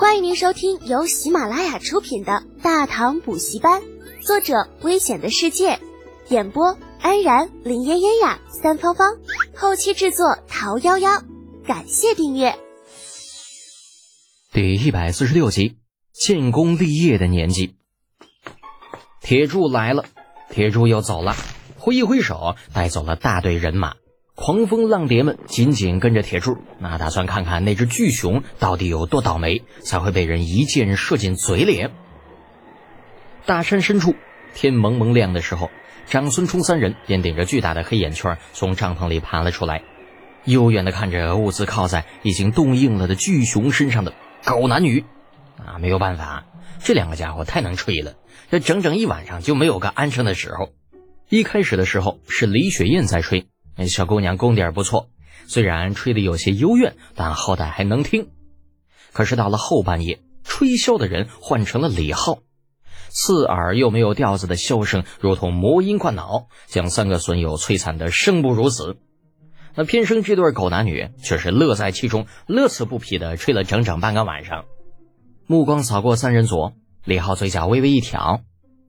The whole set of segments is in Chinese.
欢迎您收听由喜马拉雅出品的《大唐补习班》，作者：危险的世界，演播：安然、林嫣嫣呀、三芳芳，后期制作：桃夭夭。感谢订阅。第一百四十六集，建功立业的年纪。铁柱来了，铁柱又走了，挥一挥手，带走了大队人马。狂风浪蝶们紧紧跟着铁柱，那打算看看那只巨熊到底有多倒霉，才会被人一箭射进嘴里。大山深处，天蒙蒙亮的时候，长孙冲三人便顶着巨大的黑眼圈从帐篷里爬了出来，悠远的看着兀自靠在已经冻硬了的巨熊身上的狗男女。啊，没有办法，这两个家伙太能吹了，这整整一晚上就没有个安生的时候。一开始的时候是李雪燕在吹。小姑娘功底不错，虽然吹得有些幽怨，但好歹还能听。可是到了后半夜，吹箫的人换成了李浩，刺耳又没有调子的箫声如同魔音灌脑，将三个损友摧残得生不如死。那偏生这对狗男女却是乐在其中，乐此不疲地吹了整整半个晚上。目光扫过三人组，李浩嘴角微微一挑：“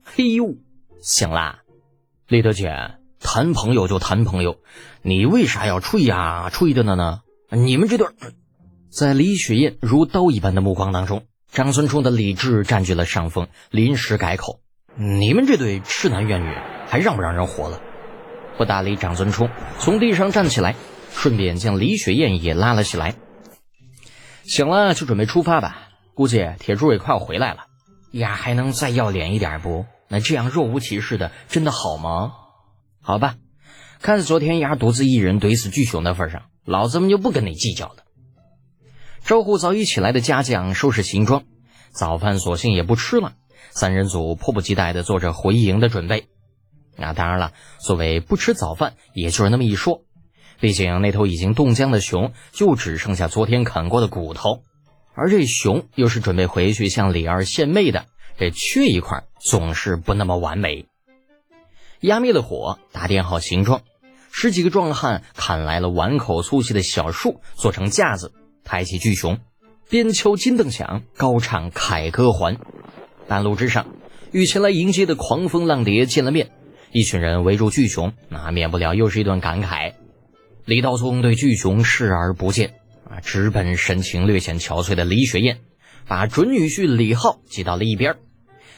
嘿呦，行啦，李德姐。”谈朋友就谈朋友，你为啥要吹呀？吹的呢呢？你们这对，在李雪燕如刀一般的目光当中，张孙冲的理智占据了上风，临时改口：“你们这对痴男怨女，还让不让人活了？”不搭理张孙冲，从地上站起来，顺便将李雪燕也拉了起来。醒了就准备出发吧，估计铁柱也快要回来了。呀，还能再要脸一点不？那这样若无其事的，真的好吗？好吧，看在昨天丫独自一人怼死巨熊的份上，老子们就不跟你计较了。招呼早已起来的家将收拾行装，早饭索性也不吃了。三人组迫不及待地做着回营的准备。那当然了，所谓不吃早饭，也就是那么一说。毕竟那头已经冻僵的熊，就只剩下昨天啃过的骨头，而这熊又是准备回去向李二献媚的，这缺一块总是不那么完美。压灭了火，打点好形状，十几个壮汉砍来了碗口粗细的小树，做成架子，抬起巨熊，边敲金凳响，高唱凯歌还。半路之上，与前来迎接的狂风浪蝶见了面，一群人围住巨熊，那免不了又是一顿感慨。李道宗对巨熊视而不见，啊，直奔神情略显憔悴的李雪燕，把准女婿李浩挤到了一边。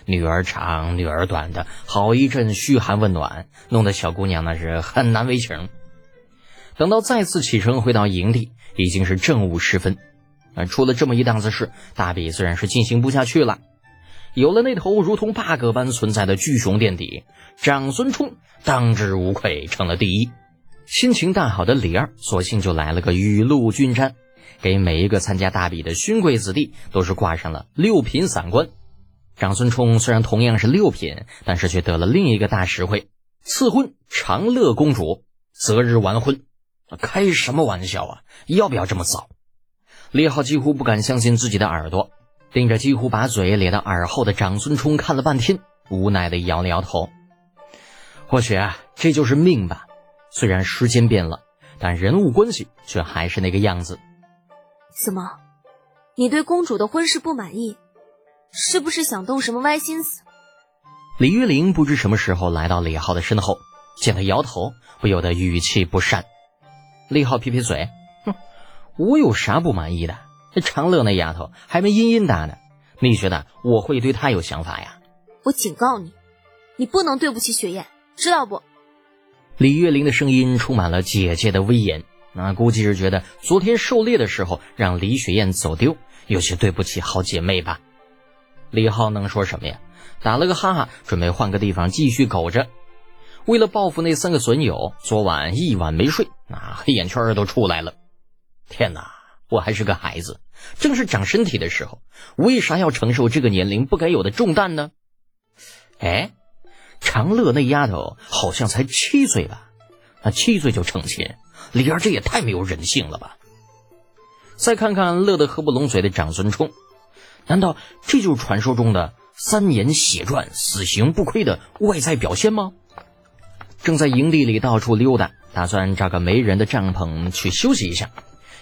女儿长，女儿短的好一阵嘘寒问暖，弄得小姑娘那是很难为情。等到再次启程回到营地，已经是正午时分。啊，出了这么一档子事，大比自然是进行不下去了。有了那头如同 bug 般存在的巨熊垫底，长孙冲当之无愧成了第一。心情大好的李二，索性就来了个雨露均沾，给每一个参加大比的勋贵子弟都是挂上了六品散官。长孙冲虽然同样是六品，但是却得了另一个大实惠：赐婚长乐公主，择日完婚。开什么玩笑啊！要不要这么早？李浩几乎不敢相信自己的耳朵，盯着几乎把嘴咧到耳后的长孙冲看了半天，无奈的摇了摇头。或许啊，这就是命吧。虽然时间变了，但人物关系却还是那个样子。怎么，你对公主的婚事不满意？是不是想动什么歪心思？李玉玲不知什么时候来到李浩的身后，见他摇头，不由得语气不善。李浩撇撇嘴，哼，我有啥不满意的？这长乐那丫头还没茵茵大呢，你觉得我会对她有想法呀？我警告你，你不能对不起雪雁，知道不？李月玲的声音充满了姐姐的威严，那估计是觉得昨天狩猎的时候让李雪雁走丢，有些对不起好姐妹吧。李浩能说什么呀？打了个哈哈，准备换个地方继续苟着。为了报复那三个损友，昨晚一晚没睡，那黑眼圈都出来了。天哪，我还是个孩子，正是长身体的时候，为啥要承受这个年龄不该有的重担呢？哎，长乐那丫头好像才七岁吧？那七岁就成亲，李二这也太没有人性了吧？再看看乐得合不拢嘴的长孙冲。难道这就是传说中的三年血赚、死刑不亏的外在表现吗？正在营地里到处溜达，打算找个没人的帐篷去休息一下，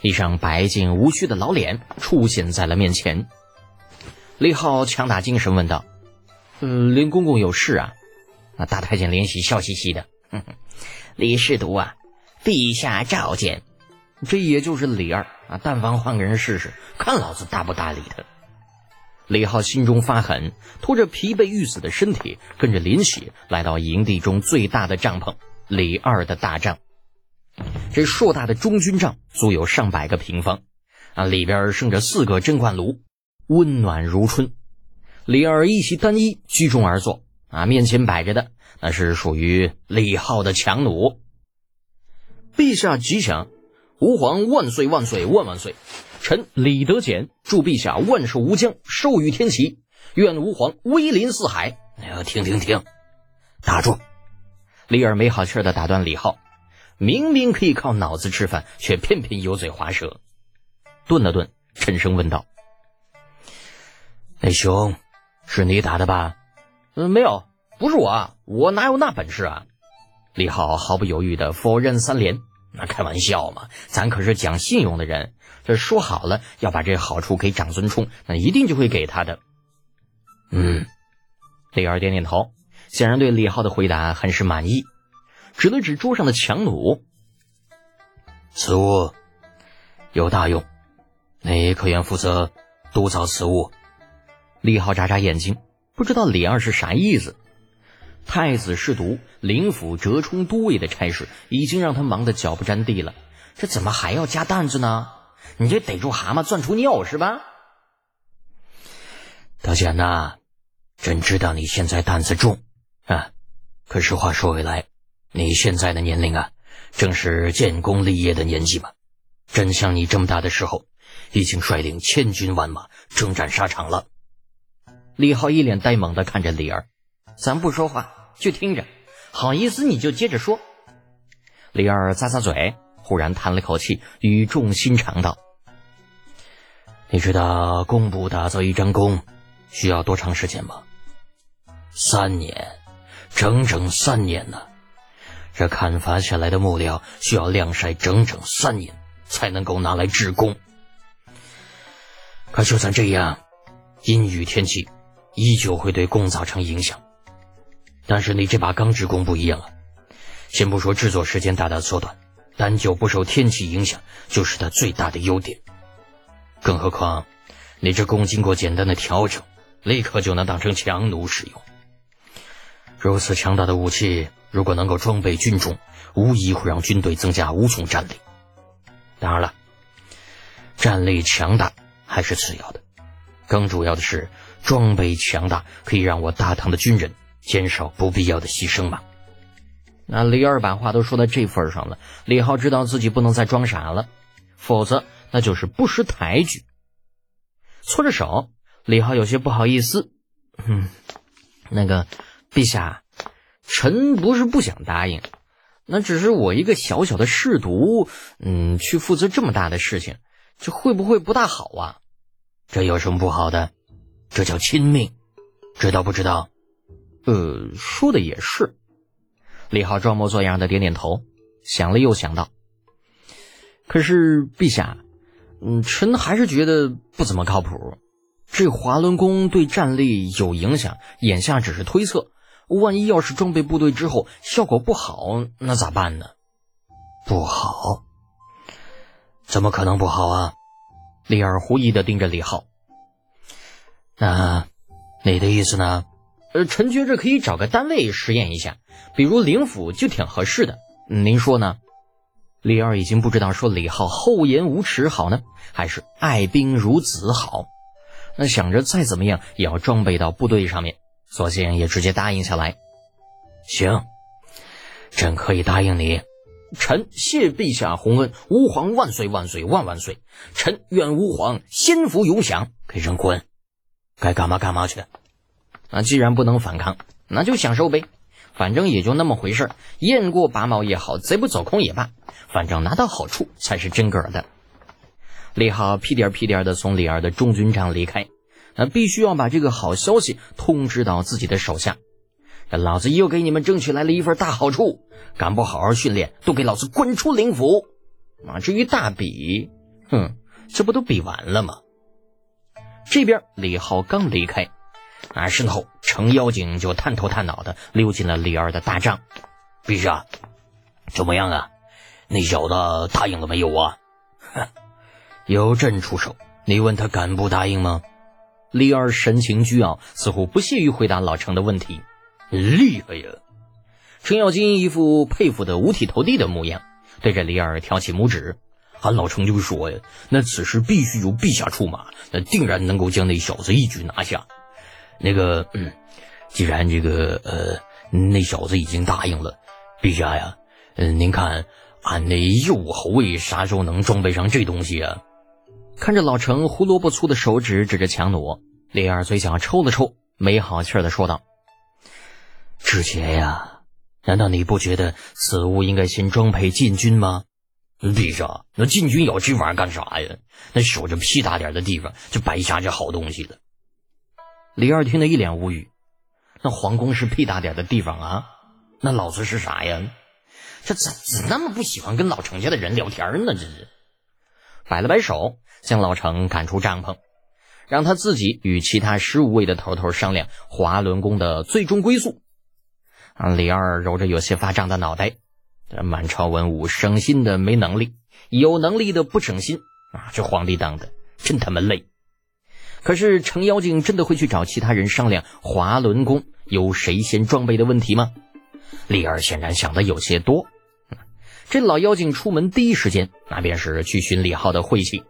一张白净无须的老脸出现在了面前。李浩强打精神问道：“呃，林公公有事啊？”那大太监林喜笑嘻嘻的：“哼哼李侍读啊，陛下召见。这也就是李二啊，但凡换个人试试，看老子搭不搭理他。”李浩心中发狠，拖着疲惫欲死的身体，跟着林喜来到营地中最大的帐篷——李二的大帐。这硕大的中军帐足有上百个平方，啊，里边生着四个蒸罐炉，温暖如春。李二一袭单衣，居中而坐，啊，面前摆着的那是属于李浩的强弩。陛下吉祥，吾皇万岁万岁万万岁！臣李德简祝陛下万寿无疆，寿与天齐。愿吾皇威临四海。哎呀，停停停，打住！李二没好气的打断李浩，明明可以靠脑子吃饭，却偏偏油嘴滑舌。顿了顿，沉声问道：“那兄，是你打的吧？”“嗯，没有，不是我，我哪有那本事啊？”李浩毫不犹豫的否认三连。那开玩笑嘛，咱可是讲信用的人，这说好了要把这好处给长孙冲，那一定就会给他的。嗯，李二点点头，显然对李浩的回答很是满意，指了指桌上的强弩，此物有大用，你可愿负责督造此物？李浩眨眨眼睛，不知道李二是啥意思。太子侍读、灵府折冲都尉的差事已经让他忙得脚不沾地了，这怎么还要加担子呢？你这逮住蛤蟆钻出尿是吧？大简呐，朕知道你现在担子重啊，可是话说回来，你现在的年龄啊，正是建功立业的年纪嘛。朕像你这么大的时候，已经率领千军万马征战沙场了。李浩一脸呆萌的看着李儿。咱不说话，就听着。好意思，你就接着说。李二咂咂嘴，忽然叹了口气，语重心长道：“你知道工部打造一张弓需要多长时间吗？三年，整整三年呢。这砍伐下来的木料需要晾晒整整三年，才能够拿来制弓。可就算这样，阴雨天气依旧会对弓造成影响。”但是你这把钢制弓不一样啊，先不说制作时间大大缩短，单就不受天气影响就是它最大的优点。更何况，你这弓经过简单的调整，立刻就能当成强弩使用。如此强大的武器，如果能够装备军中，无疑会让军队增加无穷战力。当然了，战力强大还是次要的，更主要的是装备强大可以让我大唐的军人。减少不必要的牺牲嘛。那李二把话都说到这份上了，李浩知道自己不能再装傻了，否则那就是不识抬举。搓着手，李浩有些不好意思：“嗯，那个陛下，臣不是不想答应，那只是我一个小小的侍读，嗯，去负责这么大的事情，这会不会不大好啊？这有什么不好的？这叫亲命，知道不知道？”呃，说的也是。李浩装模作样的点点头，想了又想到。可是陛下，嗯，臣还是觉得不怎么靠谱。这滑轮弓对战力有影响，眼下只是推测。万一要是装备部队之后效果不好，那咋办呢？不好？怎么可能不好啊？李二狐疑的盯着李浩。那你的意思呢？呃，臣觉着可以找个单位实验一下，比如灵府就挺合适的。您说呢？李二已经不知道说李浩厚颜无耻好呢，还是爱兵如子好。那想着再怎么样也要装备到部队上面，索性也直接答应下来。行，朕可以答应你。臣谢陛下洪恩，吾皇万岁万岁万万岁！臣愿吾皇仙福永享。给人滚，该干嘛干嘛去。那既然不能反抗，那就享受呗，反正也就那么回事儿，雁过拔毛也好，贼不走空也罢，反正拿到好处才是真个的。李浩屁颠屁颠的从李二的中军帐离开，那必须要把这个好消息通知到自己的手下。这老子又给你们争取来了一份大好处，敢不好好训练，都给老子滚出灵府！啊，至于大比，哼，这不都比完了吗？这边李浩刚离开，啊，身后程妖精就探头探脑的溜进了李二的大帐。陛下，怎么样啊？那小子答应了没有啊？哼，由朕出手，你问他敢不答应吗？李二神情倨傲，似乎不屑于回答老程的问题。厉害呀！程咬金一副佩服的五体投地的模样，对着李二挑起拇指。俺老程就说呀，那此时必须由陛下出马，那定然能够将那小子一举拿下。那个，嗯，既然这个，呃，那小子已经答应了，陛下呀，嗯，您看俺那右侯卫啥时候能装备上这东西啊？看着老程胡萝卜粗的手指指着强弩，李二嘴角抽了抽，没好气的说道：“之前呀，难道你不觉得此物应该先装配禁军吗？”陛下，那禁军要这玩意儿干啥呀？那守着屁大点的地方，就白瞎这好东西了。李二听得一脸无语。那皇宫是屁大点的地方啊？那老子是啥呀？这怎怎那么不喜欢跟老程家的人聊天呢？这是摆了摆手，将老程赶出帐篷，让他自己与其他十五位的头头商量华伦宫的最终归宿。啊，李二揉着有些发胀的脑袋。这满朝文武省心的没能力，有能力的不省心啊！这皇帝当的真他妈累。可是程妖精真的会去找其他人商量华伦宫由谁先装备的问题吗？李二显然想的有些多。这老妖精出门第一时间，那便是去寻李浩的晦气。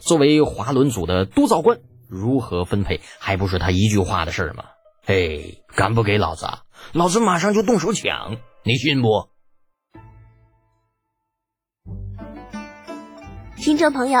作为华伦组的督造官，如何分配还不是他一句话的事吗？嘿，敢不给老子，老子马上就动手抢，你信不？听众朋友，